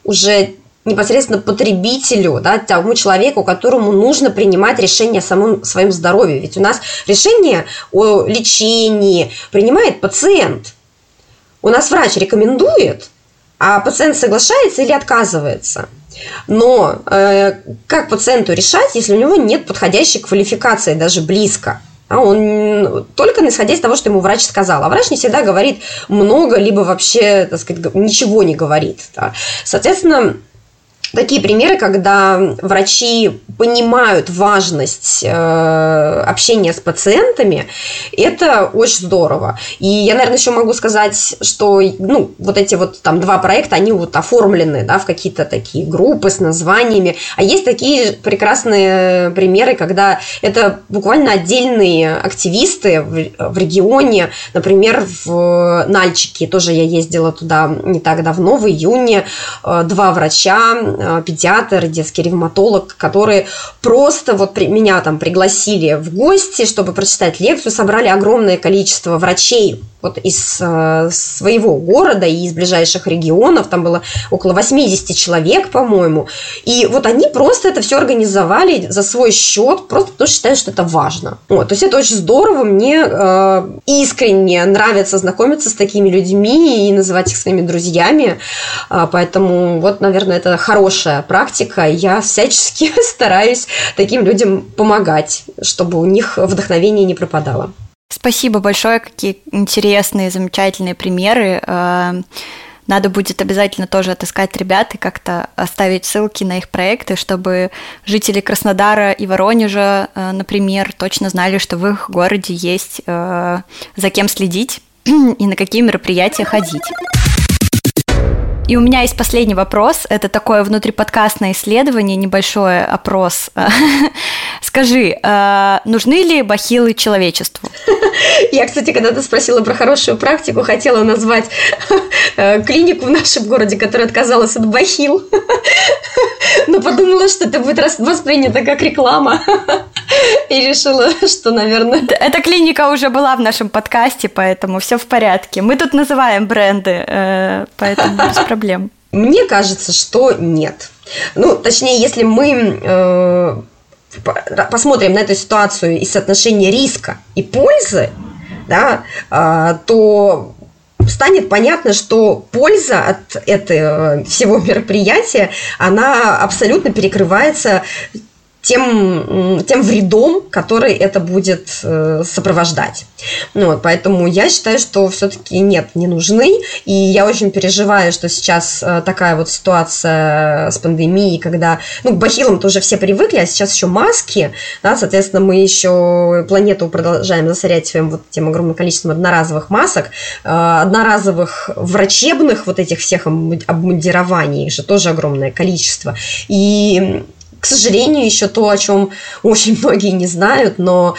уже непосредственно потребителю, да, тому человеку, которому нужно принимать решение о самом своем здоровье. Ведь у нас решение о лечении принимает пациент. У нас врач рекомендует, а пациент соглашается или отказывается – но э, как пациенту решать, если у него нет подходящей квалификации даже близко? А он только исходя из того, что ему врач сказал. А врач не всегда говорит много, либо вообще, так сказать, ничего не говорит. Да. Соответственно, такие примеры, когда врачи понимают важность э, общения с пациентами, это очень здорово. И я, наверное, еще могу сказать, что ну, вот эти вот там два проекта, они вот оформлены да, в какие-то такие группы с названиями. А есть такие прекрасные примеры, когда это буквально отдельные активисты в, в регионе, например, в Нальчике, тоже я ездила туда не так давно, в июне, э, два врача, педиатр, детский ревматолог, которые просто вот при, меня там пригласили в гости, чтобы прочитать лекцию, собрали огромное количество врачей вот из э, своего города и из ближайших регионов, там было около 80 человек, по-моему, и вот они просто это все организовали за свой счет, просто потому что считают, что это важно. Вот, то есть это очень здорово, мне э, искренне нравится знакомиться с такими людьми и называть их своими друзьями, э, поэтому вот, наверное, это хорошая практика, я всячески стараюсь таким людям помогать, чтобы у них вдохновение не пропадало. Спасибо большое, какие интересные, замечательные примеры. Э, Надо будет обязательно тоже отыскать ребят и как-то оставить ссылки на их проекты, чтобы жители Краснодара и Воронежа, э, например, точно знали, что в их городе есть э, за кем следить и на какие мероприятия ходить. И у меня есть последний вопрос. Это такое внутриподкастное исследование, небольшой опрос. Скажи, э, нужны ли бахилы человечеству? Я, кстати, когда ты спросила про хорошую практику, хотела назвать э, клинику в нашем городе, которая отказалась от бахил. Но подумала, что это будет воспринято как реклама. И решила, что, наверное... Эта клиника уже была в нашем подкасте, поэтому все в порядке. Мы тут называем бренды, э, поэтому без проблем. Мне кажется, что нет. Ну, точнее, если мы э, посмотрим на эту ситуацию из соотношения риска и пользы, да, э, то станет понятно, что польза от этого всего мероприятия, она абсолютно перекрывается тем, тем вредом, который это будет э, сопровождать. Ну, вот, поэтому я считаю, что все-таки нет, не нужны. И я очень переживаю, что сейчас э, такая вот ситуация с пандемией, когда, ну, к бахилам-то уже все привыкли, а сейчас еще маски, да, соответственно, мы еще планету продолжаем засорять своим вот тем огромным количеством одноразовых масок, э, одноразовых врачебных вот этих всех обмундирований, их же тоже огромное количество. И к сожалению, еще то, о чем очень многие не знают, но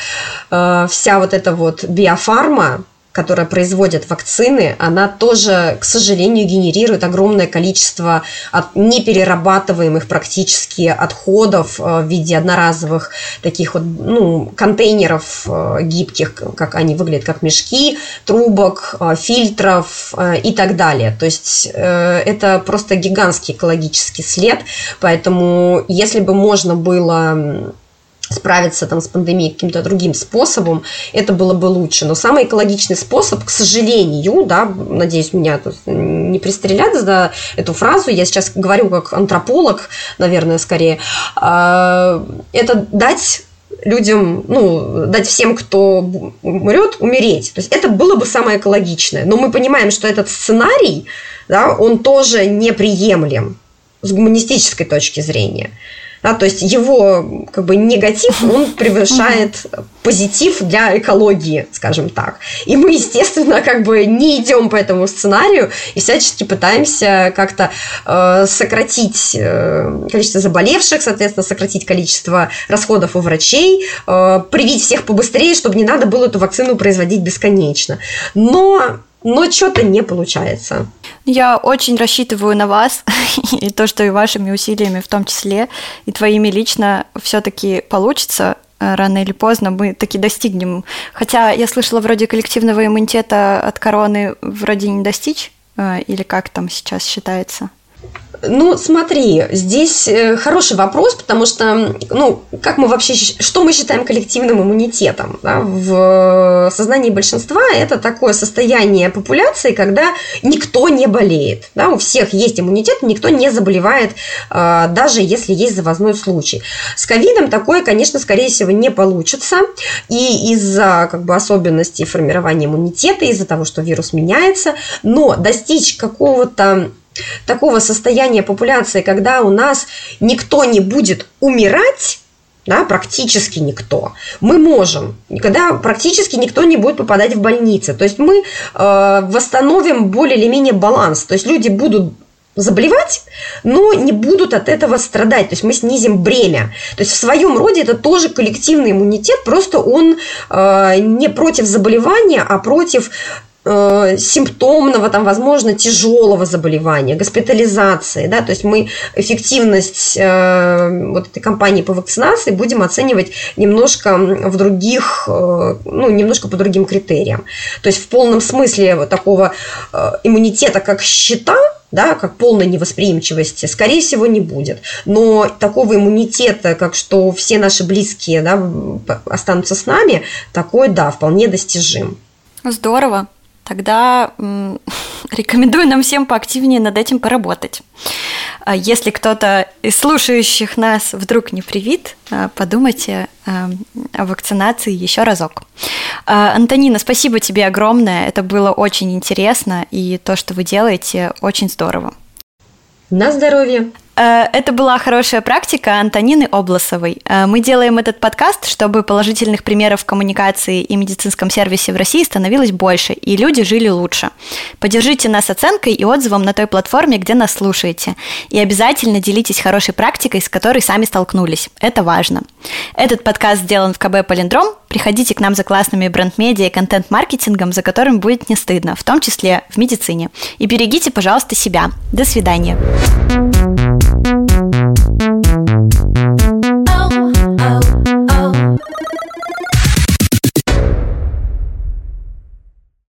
э, вся вот эта вот биофарма, которая производит вакцины, она тоже, к сожалению, генерирует огромное количество неперерабатываемых практически отходов э, в виде одноразовых таких вот ну, контейнеров э, гибких, как они выглядят, как мешки, трубок, э, фильтров и так далее. То есть это просто гигантский экологический след, поэтому если бы можно было справиться там с пандемией каким-то другим способом, это было бы лучше. Но самый экологичный способ, к сожалению, да, надеюсь, меня тут не пристрелят за эту фразу, я сейчас говорю как антрополог, наверное, скорее, а, это дать людям, ну, дать всем, кто умрет, умереть. То есть это было бы самое экологичное. Но мы понимаем, что этот сценарий, да, он тоже неприемлем с гуманистической точки зрения. Да, то есть его как бы негатив, он превышает позитив для экологии, скажем так. И мы, естественно, как бы не идем по этому сценарию и всячески пытаемся как-то э, сократить э, количество заболевших, соответственно, сократить количество расходов у врачей, э, привить всех побыстрее, чтобы не надо было эту вакцину производить бесконечно. Но но что-то не получается. Я очень рассчитываю на вас, и то, что и вашими усилиями в том числе, и твоими лично все-таки получится э, рано или поздно мы таки достигнем. Хотя я слышала, вроде коллективного иммунитета от короны вроде не достичь, э, или как там сейчас считается? Ну, смотри, здесь э, хороший вопрос, потому что, ну, как мы вообще, что мы считаем коллективным иммунитетом? Да? В сознании большинства это такое состояние популяции, когда никто не болеет. Да? У всех есть иммунитет, никто не заболевает, а, даже если есть завозной случай. С ковидом такое, конечно, скорее всего, не получится. И из-за как бы, особенностей формирования иммунитета, из-за того, что вирус меняется, но достичь какого-то такого состояния популяции, когда у нас никто не будет умирать, да, практически никто. Мы можем, когда практически никто не будет попадать в больницы. То есть мы э, восстановим более или менее баланс. То есть люди будут заболевать, но не будут от этого страдать. То есть мы снизим бремя. То есть в своем роде это тоже коллективный иммунитет, просто он э, не против заболевания, а против Э, симптомного, там, возможно, тяжелого заболевания, госпитализации, да, то есть мы эффективность э, вот этой кампании по вакцинации будем оценивать немножко в других, э, ну, немножко по другим критериям. То есть в полном смысле вот такого э, иммунитета, как щита, да, как полной невосприимчивости, скорее всего, не будет. Но такого иммунитета, как что все наши близкие да, останутся с нами, такой, да, вполне достижим. Здорово. Тогда рекомендую нам всем поактивнее над этим поработать. А если кто-то из слушающих нас вдруг не привит, а, подумайте а, о вакцинации еще разок. Антонина, спасибо тебе огромное. Это было очень интересно, и то, что вы делаете, очень здорово. На здоровье! Э, это была хорошая практика Антонины Обласовой. Э, мы делаем этот подкаст, чтобы положительных примеров коммуникации и медицинском сервисе в России становилось больше, и люди жили лучше. Поддержите нас оценкой и отзывом на той платформе, где нас слушаете. И обязательно делитесь хорошей практикой, с которой сами столкнулись. Это важно. Этот подкаст сделан в КБ «Полиндром». Приходите к нам за классными бренд-медиа и контент-маркетингом, за которым будет не стыдно, в том числе в медицине. И берегите, пожалуйста, себя. До свидания.